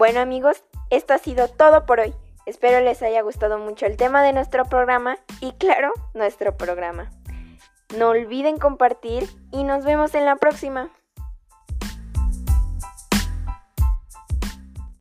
Bueno amigos, esto ha sido todo por hoy. Espero les haya gustado mucho el tema de nuestro programa y claro, nuestro programa. No olviden compartir y nos vemos en la próxima.